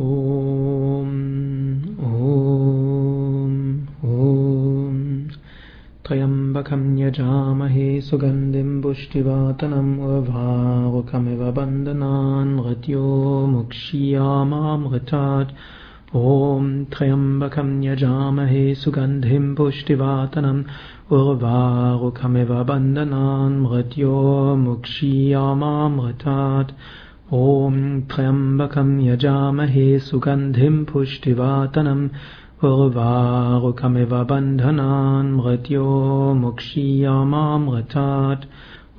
ॐ ॐ ॐ। त्र्यम्बकं यजामहे सुगन्धिं पुष्टिवातनम् अभावकमिव बन्धनान् हृत्यो मुक्ष्यामामृतात् ॐ त्र्यम्बकं यजामहे सुगन्धिं पुष्टिवातनम् उर्वारुकमिव बन्धनान् मृत्यो मुक्षीयामामृतात् ॐ त्र्यम्बकं यजामहे सुगन्धिं पुष्टिवातनम् उर्वारुकमिव बन्धनान् मृत्यो मुक्षीयामामृतात्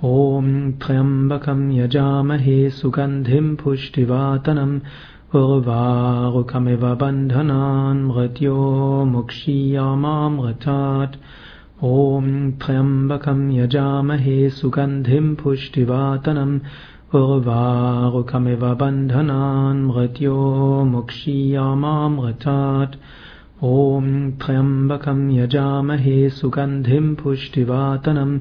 ॐ त्र्यम्बकं यजामहे सुगन्धिं पुष्टिवातनम् उर्वारुकमिव बन्धनान् मृत्यो मुक्षीयामामृतात् ॐ त्र्यम्बकं यजामहे सुगन्धिं पुष्टिवातनम् उर्वारुकमिव बन्धनान् मृत्यो मुक्षीयामामृतात् ॐ त्र्यम्बकं यजामहे सुगन्धिं पुष्टिवातनम्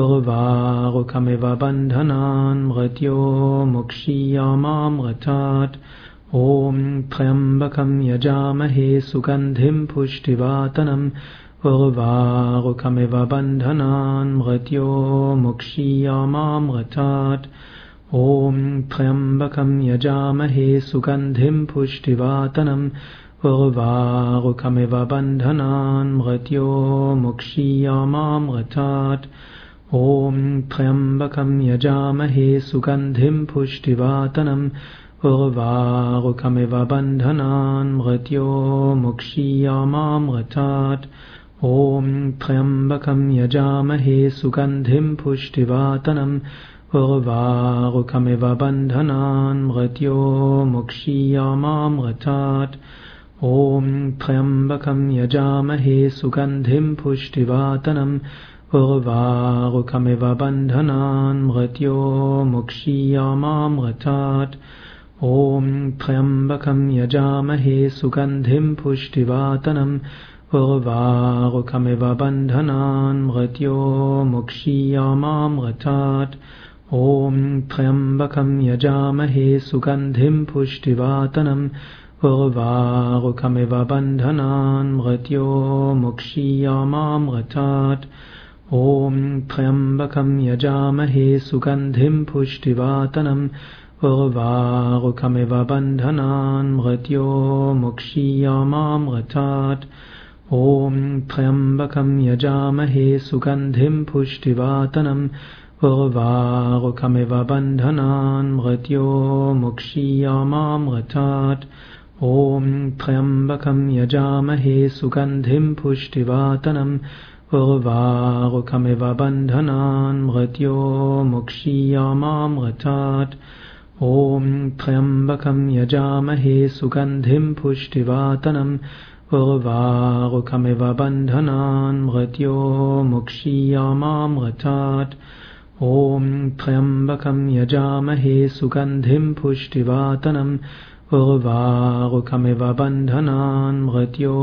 उर्वारुकमिव बन्धनान् मृत्यो मुक्षीयामामृतात् ॐ त्र्यम्बकं यजामहे सुगन्धिं पुष्टिवातनम् उर्वारुकमिव बन्धनान् मृत्यो मुक्षीयामामृतात् ॐ त्र्यम्बकं यजामहे सुगन्धिं पुष्टिवातनम् उर्वारुकमिव बन्धनान् मृत्यो मुक्षीयामामृतात् ॐ त्र्यम्बकं यजामहे सुगन्धिं पुष्टिवातनम् उर्वारुकमिव बन्धनान् मृत्यो मुक्षीयामामृतात् ॐ त्र्यम्बकं यजामहे सुगन्धिं पुष्टिवातनम् उर्वारुकमिव बन्धनान् मृत्यो मुक्षीयामामृतात् ॐ त्र्यम्बकं यजामहे सुगन्धिं पुष्टिवातनम् उर्वारुकमिव बन्धनान् मृत्यो मुक्षीयामामृतात् ॐ त्र्यम्बकं यजामहे सुगन्धिं पुष्टिवातनम् उर्वारुकमिव बन्धनान् मृत्यो मुक्षीयामामृतात् ॐ त्र्यम्बकं यजामहे सुगन्धिं पुष्टिवातनम् उर्वारुकमिव बन्धनान् मृत्यो मुक्षीयामामृतात् ॐ त्र्यम्बकं यजामहे सुगन्धिं पुष्टिवातनम् उर्वारुकमिव बन्धनान् मृत्यो मुक्षीयामामृतात् ॐ त्र्यम्बकं यजामहे सुगन्धिं पुष्टिवातनम् उर्वारुकमिव बन्धनान् मृत्यो मुक्षीयामामृतात् ॐ त्र्यम्बकं यजामहे सुगन्धिं पुष्टिवातनम् उर्वारुकमिव बन्धनान् मृत्यो मुक्षीयामामृतात् ॐ त्र्यम्बकं यजामहे सुगन्धिं पुष्टिवातनम् उर्वारुकमिव बन्धनान् मृत्यो मुक्षीयामामृतात् ॐ त्र्यम्बकं यजामहे सुगन्धिं पुष्टिवातनम् उर्वारुकमिव बन्धनान् मृत्यो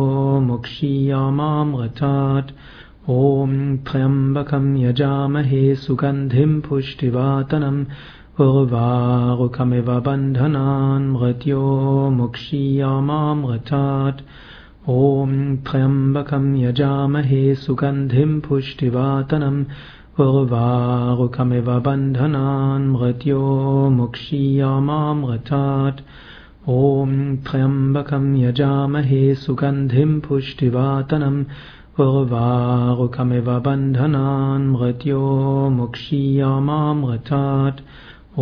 मुक्षीयामामृतात् ॐ त्र्यम्बकं यजामहे सुगन्धिं पुष्टिवातनम् उर्वारुकमिव बन्धनान् मृत्यो मुक्षीयामामृतात् ॐ त्र्यम्बकं यजामहे सुगन्धिं पुष्टिवातनम् उर्वारुकमिव बन्धनान् मृत्यो मुक्षीयामामृतात् ॐ त्र्यम्बकं यजामहे सुगन्धिं पुष्टिवातनम् उर्वारुकमिव बन्धनान् मृत्यो मुक्षीयामामृतात्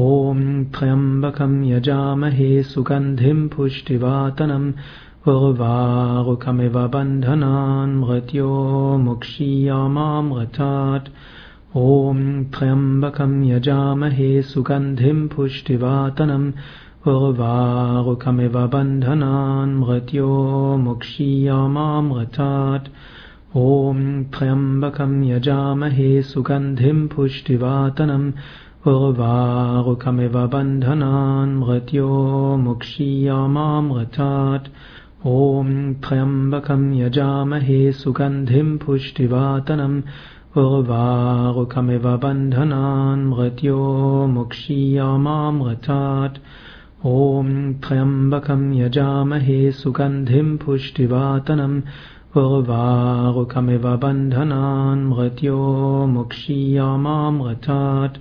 ॐ त्र्यम्बकं यजामहे सुगन्धिं पुष्टिवातनम् उर्वारुकमिव बन्धनान् मृत्यो मुक्षीयामामृतात् ॐ त्र्यम्बकं यजामहे सुगन्धिं पुष्टिवातनम् उर्वारुकमिव बन्धनान् मृत्यो मुक्षीयामामृतात्। ॐ त्र्यम्बकं यजामहे सुगन्धिं पुष्टिवातनम् उर्वारुकमिव बन्धनान् मृत्यो मुक्षीयामामृतात्। ॐ त्र्यम्बकं यजामहे सुगन्धिं पुष्टिवातनम् उर्वारुकमिव बन्धनान् मृत्यो मुक्षीयामामृतात् ॐ त्र्यम्बकं यजामहे सुगन्धिं पुष्टिवातनम् उर्वारुकमिव बन्धनान् मृत्यो मुक्षीयामामृतात्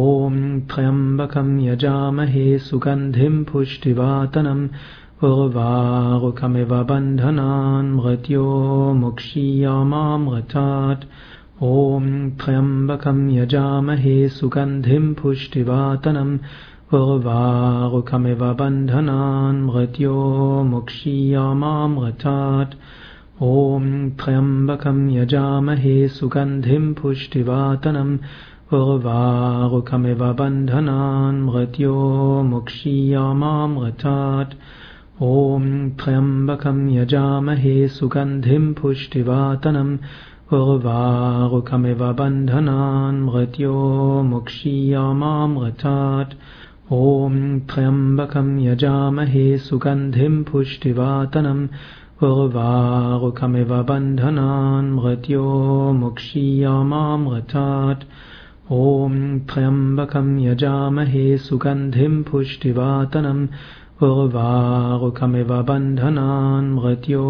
ॐ त्र्यम्बकं यजामहे सुगन्धिं पुष्टिवातनम् उर्वारुकमिव बन्धनान् मृत्यो मुक्षीयामामृतात् ॐ त्र्यम्बकं यजामहे सुगन्धिं पुष्टिवातनम् उर्वारुकमिव बन्धनान् मृत्यो मुक्षीयामामृतात्। ॐ त्र्यम्बकं यजामहे सुगन्धिं पुष्टिवातनम् उर्वारुकमिव बन्धनान् मृत्यो मुक्षीयामामृतात्। ॐ त्र्यम्बकं यजामहे सुगन्धिं पुष्टिवातनम् उर्वारुकमिव बन्धनान् मृत्यो मुक्षीयामामृतात् ॐ त्र्यम्बकं यजामहे सुगन्धिं पुष्टिवातनम् उर्वारुकमिव बन्धनान् मृत्यो मुक्षीयामामृतात् ॐ त्र्यम्बकं यजामहे सुगन्धिं पुष्टिवातनम् उर्वारुकमिव बन्धनान् मृत्यो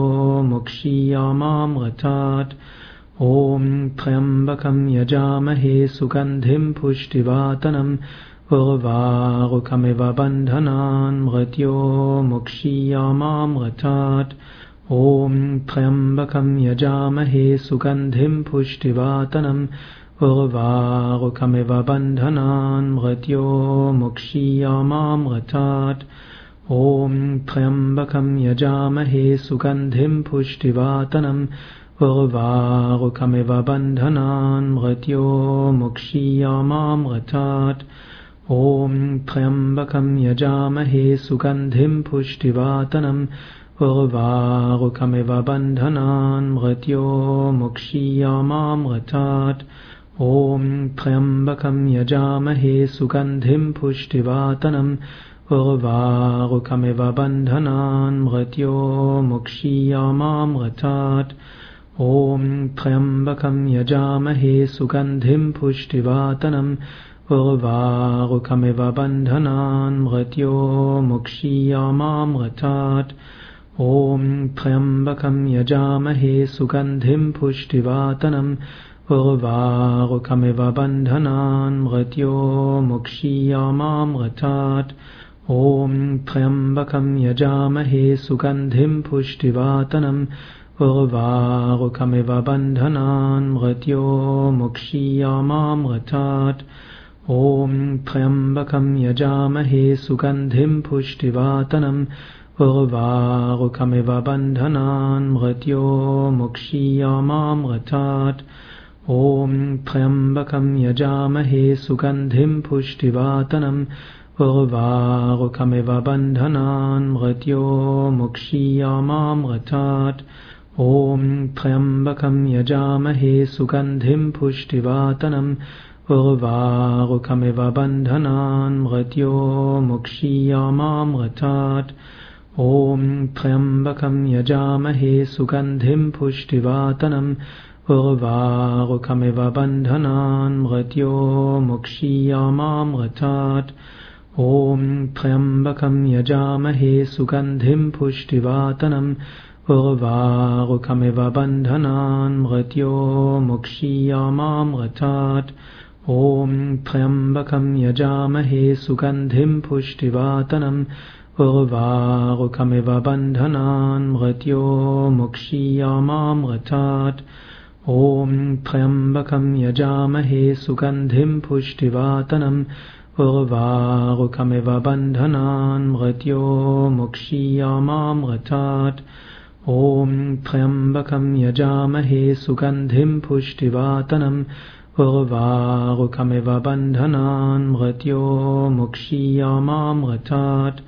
मुक्षीयामामृतात् ॐ त्र्यम्बकं यजामहे सुगन्धिं पुष्टिवातनम् उर्वारुकमिव बन्धनान् मृत्यो मुक्षीयामामृतात्। ॐ त्र्यम्बकं यजामहे सुगन्धिं पुष्टिवातनम् उर्वारुकमिव बन्धनान् मृत्यो मुक्षीयामामृतात्। ॐ त्र्यम्बकं यजामहे सुगन्धिं पुष्टिवातनम् उर्वारुकमिव बन्धनान् मृत्यो मुक्षीयामामृतात् ॐ त्र्यम्बकं यजामहे सुगन्धिं पुष्टिवातनम् उर्वारुकमिव बन्धनान् मृत्यो मुक्षीयामामृतात् ॐ त्र्यम्बकं यजामहे सुगन्धिं पुष्टिवातनम् उर्वारुकमिव बन्धनान् मृत्यो मुक्षीयामामृतात् ॐ त्र्यम्बकं यजामहे सुगन्धिं पुष्टिवातनम् उर्वारुकमिव बन्धनान् मृत्यो मुक्षीयामामृतात्। ॐ त्र्यम्बकं यजामहे सुगन्धिं पुष्टिवातनम् उर्वारुकमिव बन्धनान् मृत्यो मुक्षीयामामृतात्। ॐ त्र्यम्बकं यजामहे सुगन्धिं पुष्टिवातनम् उर्वारुकमिव बन्धनान् मृत्यो मुक्षीयामामृतात् ॐ त्र्यम्बकं यजामहे सुगन्धिं पुष्टिवातनम् उर्वारुकमिव बन्धनान् मृत्यो मुक्षीयामामृतात् ॐ त्र्यम्बकं यजामहे सुगन्धिं पुष्टिवातनम् उर्वारुकमिव बन्धनान् मृत्यो मुक्षीयामामृतात् ॐ त्र्यम्बकं यजामहे सुगन्धिं पुष्टिवातनम् उर्वारुकमिव बन्धनान् मृत्यो मुक्षीयामामृतात्। ॐ त्र्यम्बकं यजामहे सुगन्धिं पुष्टिवातनम् उर्वारुकमिव बन्धनान् मृत्यो मुक्षीयामामृतात्। ॐ त्र्यम्बकं यजामहे सुगन्धिं पुष्टिवातनम् उर्वारुकमिव बन्धनान् मृत्यो मुक्षीयामामृतात् ॐ त्र्यम्बकं यजामहे सुगन्धिं पुष्टिवातनम् उर्वारुकमिव बन्धनान् मृत्यो मुक्षीयामामृतात् ॐ त्र्यम्बकं यजामहे सुगन्धिं पुष्टिवातनम् उर्वारुकमिव बन्धनान् मृत्यो मुक्षीयामामृतात् ॐ त्र्यम्बकं यजामहे सुगन्धिं पुष्टिवातनम् उर्वारुकमिव बन्धनान् मृत्यो मुक्षीयामामृतात्।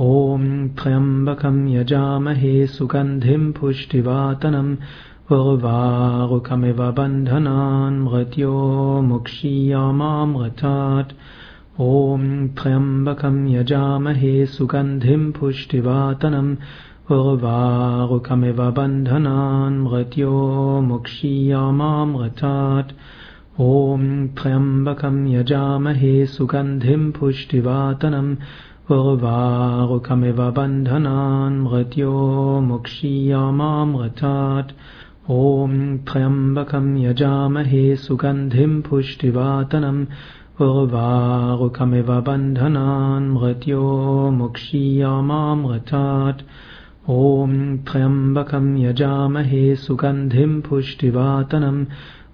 ॐ त्र्यम्बकं यजामहे सुगन्धिं पुष्टिवातनम् उर्वारुकमिव बन्धनान् मृत्यो मुक्षीयामामृतात्। ॐ त्र्यम्बकं यजामहे सुगन्धिं पुष्टिवातनम् उर्वारुकमिव बन्धनान् मृत्यो मुक्षीयामामृतात् ॐ त्र्यम्बकं यजामहे सुगन्धिं पुष्टिवातनम् उर्वारुकमिव बन्धनान् मृत्यो मुक्षीयामामृतात् ॐ त्र्यम्बकं यजामहे सुगन्धिं पुष्टिवातनम् उर्वारुकमिव बन्धनान् मृत्यो मुक्षीयामामृतात् ॐ त्र्यम्बकं यजामहे सुगन्धिं पुष्टिवातनम्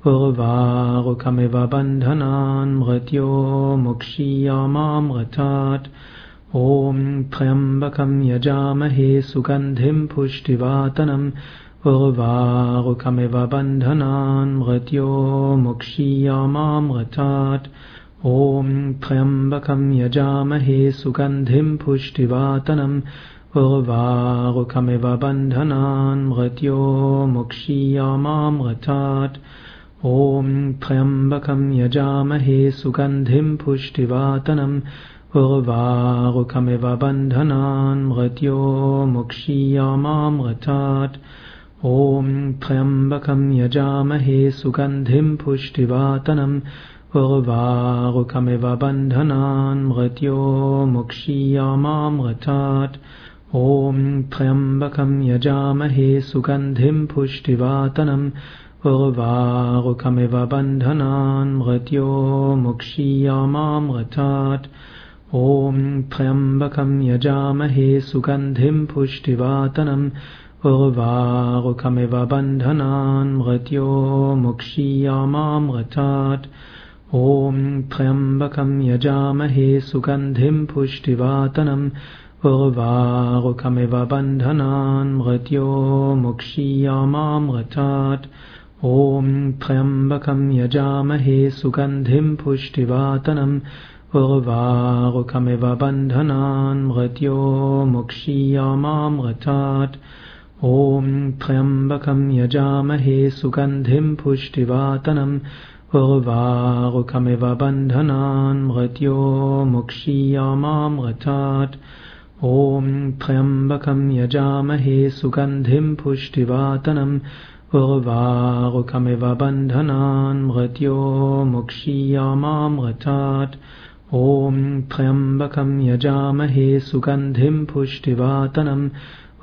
उर्वारुकमिव बन्धनान् मृत्यो मुक्षीयामामृतात् ॐ त्र्यम्बकं यजामहे सुगन्धिं पुष्टिवातनम् उर्वारुकमिव बन्धनान् मृत्यो मुक्षीयामामृतात् ॐ त्र्यम्बकं यजामहे सुगन्धिं पुष्टिवातनम् उर्वारुकमिव बन्धनान् मृत्यो मुक्षीयामामृतात् ॐ त्र्यम्बकं यजामहे सुगन्धिं पुष्टिवातनम् उर्वारुकमिव बन्धनान् मृत्यो मुक्षीयामामृतात् ॐ त्र्यम्बकं यजामहे सुगन्धिं पुष्टिवातनम् उर्वारुकमिव बन्धनान् मृत्यो मुक्षीयामामृतात् ॐ त्र्यम्बकं यजामहे सुगन्धिं पुष्टिवातनम् उर्वारुकमिव बन्धनान् मृत्यो मुक्षीयामामृतात् ॐ त्र्यम्बकं यजामहे सुगन्धिं पुष्टिवातनम् उर्वारुकमिव बन्धनान् मृत्यो मुक्षीयामामृतात् ॐ त्र्यम्बकं यजामहे सुगन्धिं पुष्टिवातनम् उर्वारुकमिव बन्धनान् मृत्यो मुक्षीयामामृतात् ॐ त्र्यम्बकं यजामहे सुगन्धिं पुष्टिवातनम् उर्वारुकमिव बन्धनान् मृत्यो मुक्षीयामामृतात् ॐ त्र्यम्बकं यजामहे सुगन्धिं पुष्टिवातनम् उर्वारुकमिव बन्धनान् मृत्यो मुक्षीयामामृतात् ॐ त्र्यम्बकं यजामहे सुगन्धिं पुष्टिवातनम् उर्वारुकमिव बन्धनान् मृत्यो मुक्षीयामामृतात् ॐ त्र्यम्बकं यजामहे सुगन्धिं पुष्टिवातनम्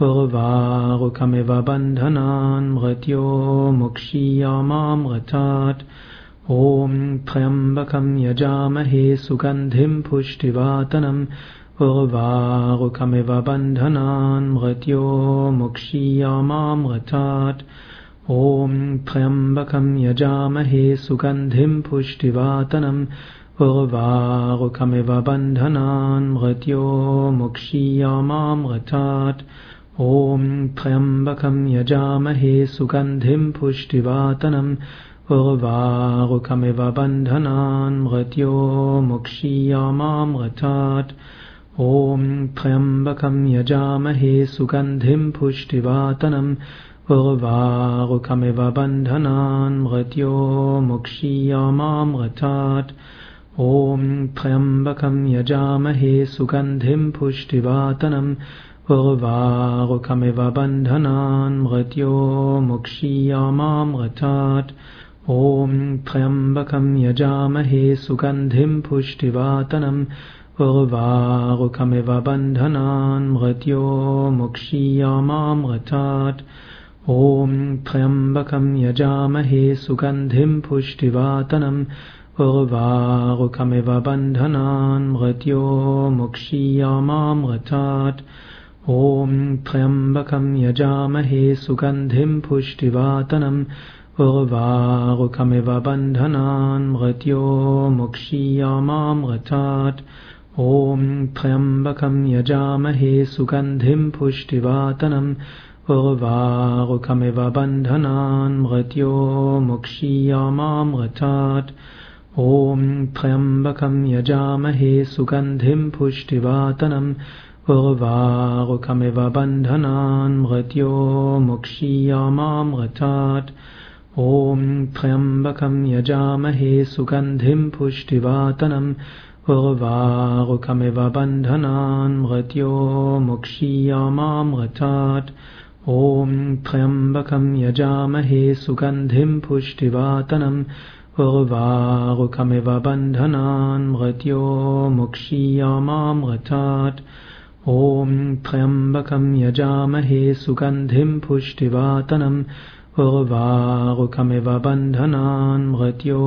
उर्वारुकमिव बन्धनान् मृत्यो मुक्षीयामामृतात् ॐ त्र्यम्बकं यजामहे सुगन्धिं पुष्टिवातनम् उर्वारुकमिव बन्धनान् मृत्यो मुक्षीयामामृतात् ॐ त्र्यम्बकं यजामहे सुगन्धिं पुष्टिवातनम् उर्वारुकमिव बन्धनान् मृत्यो मुक्षीयामामृतात् ॐ त्र्यम्बकं यजामहे सुगन्धिं पुष्टिवातनम् उर्वारुकमिव बन्धनान् मृत्यो मुक्षीयामामृतात् ॐ त्र्यम्बकं यजामहे सुगन्धिं पुष्टिवातनम् उर्वारुकमिव बन्धनान् मृत्यो मुक्षीयामामृतात्। ॐ त्र्यम्बकं यजामहे सुगन्धिं पुष्टिवातनम् उर्वारुकमिव बन्धनान् मृत्यो मुक्षीयामामृतात्। ॐ त्र्यम्बकं यजामहे सुगन्धिं पुष्टिवातनम् उर्वारुकमिव बन्धनान् मृत्यो मुक्षीयामामृतात् ॐ त्र्यम्बकं यजामहे सुगन्धिं पुष्टिवातनम् उर्वारुकमिव बन्धनान् मृत्यो मुक्षीयामामृतात् ॐ त्र्यम्बकं यजामहे सुगन्धिं पुष्टिवातनम् उर्वारुकमिव बन्धनान् मृत्यो मुक्षीयामामृतात् ॐ त्र्यम्बकं यजामहे सुगन्धिं पुष्टिवातनम् उर्वारुकमिव बन्धनान् मृत्यो मुक्षीयामामृतात्। ॐ त्र्यम्बकं यजामहे सुगन्धिं पुष्टिवातनम् उर्वारुकमिव बन्धनान् मृत्यो मुक्षीयामामृतात्। ॐ त्र्यम्बकं यजामहे सुगन्धिं पुष्टिवातनम् उर्वारुकमिव बन्धनान् मृत्यो मुक्षीयामामृतात् ॐ त्र्यम्बकं यजामहे सुगन्धिं पुष्टिवातनम् उर्वारुकमिव बन्धनान् मृत्यो मुक्षीयामामृतात् ॐ त्र्यम्बकं यजामहे सुगन्धिं पुष्टिवातनम् उर्वारुकमिव बन्धनान् मृत्यो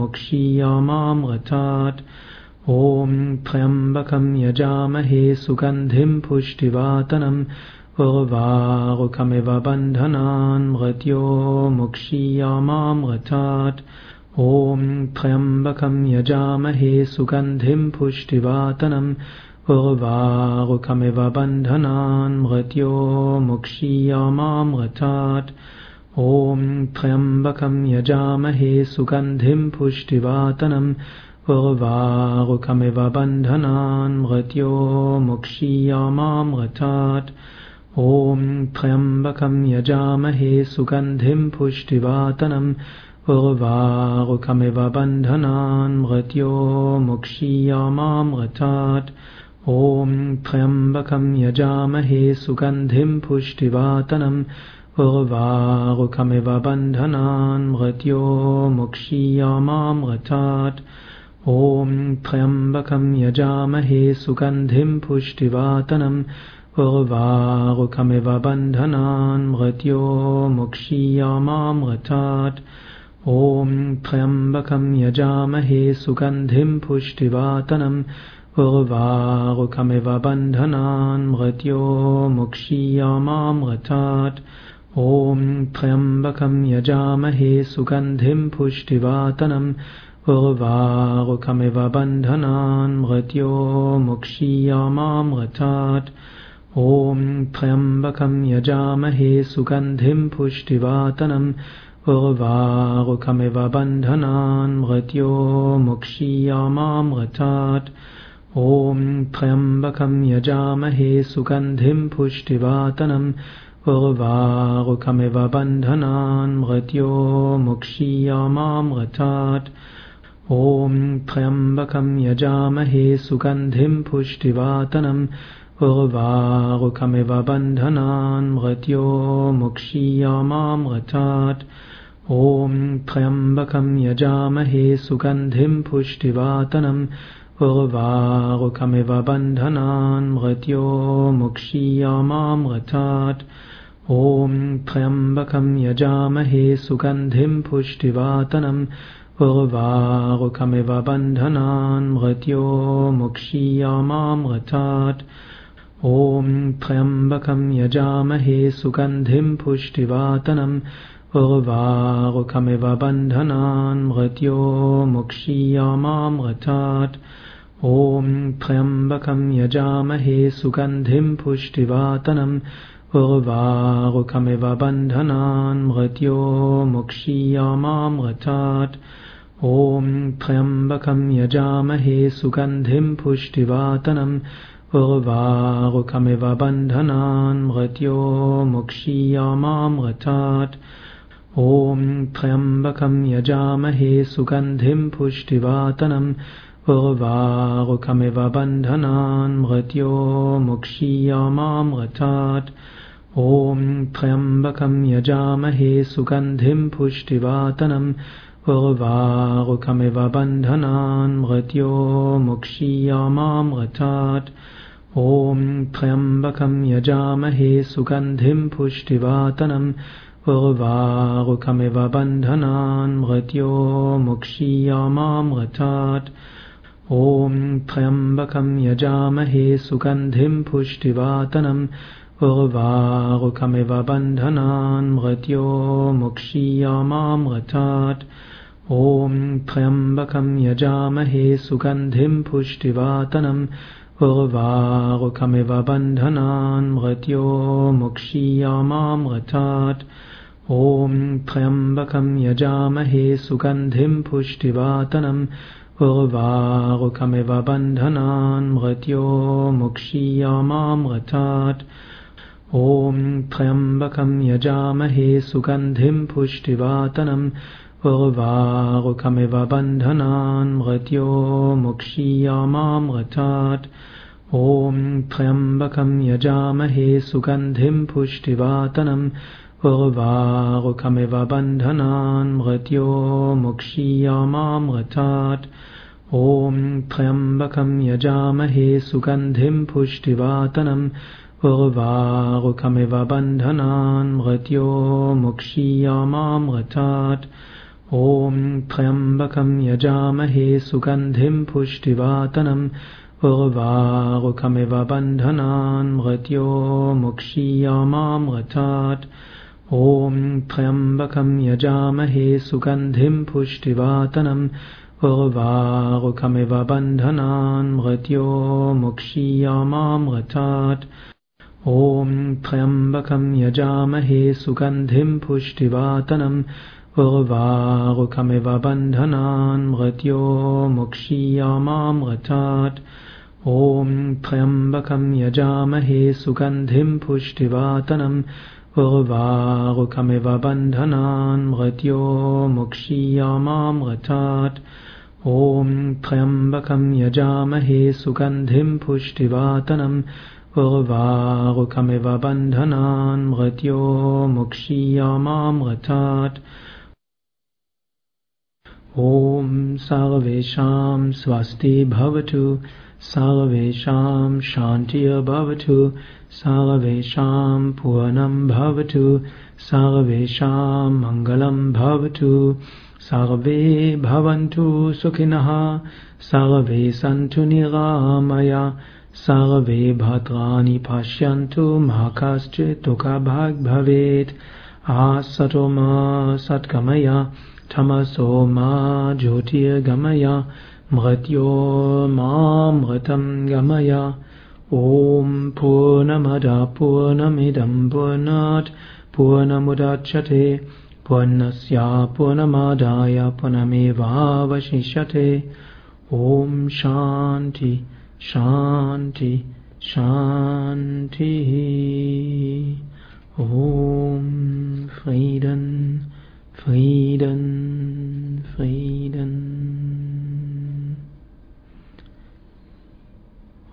मुक्षीयामामृतात् ॐ त्र्यम्बकं यजामहे सुगन्धिं पुष्टिवातनम् उर्वारुकमिव बन्धनान् मृत्यो मुक्षीयामामृतात् ॐ त्र्यम्बकं यजामहे सुगन्धिं पुष्टिवातनम् उर्वारुकमिव बन्धनान् मृत्यो मुक्षीयामामृतात् ॐ त्र्यम्बकं यजामहे सुगन्धिं पुष्टिवातनम् उर्वारुकमिव बन्धनान् मृत्यो मुक्षीयामामृतात् ॐ त्र्यम्बकं यजामहे सुगन्धिं पुष्टिवातनम् उर्वारुकमिव बन्धनान् मृत्यो मुक्षीयामामृतात् ॐ त्र्यम्बकं यजामहे सुगन्धिं पुष्टिवातनम् उर्वारुकमिव बन्धनान् मृत्यो मुक्षीयामामृतात् ॐ त्र्यम्बकं यजामहे सुगन्धिं पुष्टिवातनम् उर्वारुकमिव बन्धनान् मृत्यो मुक्षीयामामृतात्। ॐ त्र्यम्बकं यजामहे सुगन्धिं पुष्टिवातनम् उर्वारुकमिव बन्धनान् मृत्यो मुक्षीयामामृतात्। ॐ त्र्यम्बकं यजामहे सुगन्धिं पुष्टिवातनम् उर्वारुकमिव बन्धनान् मृत्यो मुक्षीयामामृतात् ॐ त्र्यम्बकं यजामहे सुगन्धिं पुष्टिवातनम् उर्वारुकमिव बन्धनान् मृत्यो मुक्षीयामामृतात् ॐ त्र्यम्बकं यजामहे सुगन्धिं पुष्टिवातनम् उर्वारुकमिव बन्धनान् मृत्यो मुक्षीयामामृतात् ॐ त्र्यम्बकं यजामहे सुगन्धिं पुष्टिवातनम् उर्वारुकमिव बन्धनान् मृत्यो मुक्षीयामामृतात् ॐ त्र्यम्बकं यजामहे सुगन्धिं पुष्टिवातनम् उर्वारुकमिव बन्धनान् मृत्यो मुक्षीयामामृतात् ॐ त्र्यम्बकं यजामहे सुगन्धिं पुष्टिवातनम् उर्वारुकमिव बन्धनान् मृत्यो मुक्षीयामामृतात् ॐ त्र्यम्बकं यजामहे सुगन्धिं पुष्टिवातनम् उर्वारुकमिव बन्धनान् मृत्यो मुक्षीयामामृतात् ॐ त्र्यम्बकं यजामहे सुगन्धिं पुष्टिवातनम् उर्वारुकमिव बन्धनान् मृत्यो मुक्षीयामामृतात् ॐ त्र्यम्बकं यजामहे सुगन्धिं पुष्टिवातनम् उर्वारुकमिव बन्धनान् मृत्यो मुक्षीयामामृतात् ॐ त्र्यम्बकं यजामहे सुगन्धिं पुष्टिवातनम् उर्वारुकमिव बन्धनान् मृत्यो मुक्षीयामामृतात् ॐ त्र्यम्बकं यजामहे सुगन्धिं पुष्टिवातनम् उर्वारुकमिव बन्धनान् मृत्यो मुक्षीयामामृतात् ॐ त्र्यम्बकं यजामहे सुगन्धिं पुष्टिवातनम् उर्वारुकमिव बन्धनान् मृत्यो मुक्षीयामामृतात् ॐ त्र्यम्बकं यजामहे सुगन्धिं पुष्टिवातनम् उर्वारुकमिव बन्धनान् मृत्यो मुक्षीयामामृतात् ॐ त्र्यम्बकं यजामहे सुगन्धिं पुष्टिवातनम् उर्वारुकमिव बन्धनान् मृत्यो मुक्षीयामामृतात् ॐ त्र्यम्बकं यजामहे सुगन्धिं पुष्टिवातनम् उर्वारुकमिव बन्धनान् मृत्यो मुक्षीयामामृतात् ॐ त्र्यम्बकं यजामहे सुगन्धिं पुष्टिवातनम् उर्वारुकमिव बन्धनान् मृत्यो मुक्षीयामामृतात् ॐ त्र्यम्बकं यजामहे सुगन्धिं पुष्टिवातनम् उर्वारुकमिव बन्धनान् मृत्यो मुक्षीयामामृतात् ॐ त्र्यम्बकं यजामहे सुगन्धिं पुष्टिवातनम् उर्वारुकमिव बन्धनान् मृत्यो मुक्षीयामामृतात् ॐ त्र्यम्बकं यजामहे सुगन्धिं पुष्टिवातनम् उर्वारुकमिव बन्धनान् मृत्यो मुक्षीयामामृतात् ॐ त्र्यम्बकं यजामहे सुगन्धिं पुष्टिवातनम् उर्वारुकमिव बन्धनान् मृत्यो मुक्षीयामामृतात् ॐ त्र्यम्बकं यजामहे सुगन्धिं पुष्टिवातनम् उर्वारुकमिव बन्धनान् मृत्यो मुक्षीयामामृतात् ॐ त्र्यम्बकं यजामहे सुगन्धिं पुष्टिवातनम् उर्वारुकमिव बन्धनान् मृत्यो मुक्षीयामामृतात् ॐ त्र्यम्बकं यजामहे सुगन्धिं पुष्टिवातनम् उर्वारुकमिव बन्धनान् मृत्यो मुक्षीयामामृतात् ॐ सर्वेषां स्वस्ति भवतु सर्वेषां शान्तिः भवतु सर्वेषां पूर्णं भवतु सर्वेषां मङ्गलं भवतु। सर्वे भवन्तु सुखिनः, सर्वे सन्तु निरामय, सर्वे भद्राणि पश्यन्तु मा कश्चित् दुःखभाग् भवेत्। आसतो मा सद्गमय। तमसो मा ज्योतिर्गमय मृत्यो मामृतं गमय ॐ पूर्णमद पूर्णमिदं पूर्णात् पूर्णमुदच्छते पूर्णस्य पूर्णमादाय पुनमेवावशिष्यते ॐ शान्ति शान्ति शान्तिः ॐ फ्रीडन् Frieden, Frieden.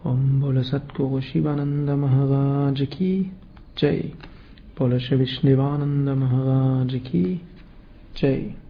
Om Bola Satguru Shivananda Maharaj Ki Jai. Bola Shri Maharaj Ki Jai.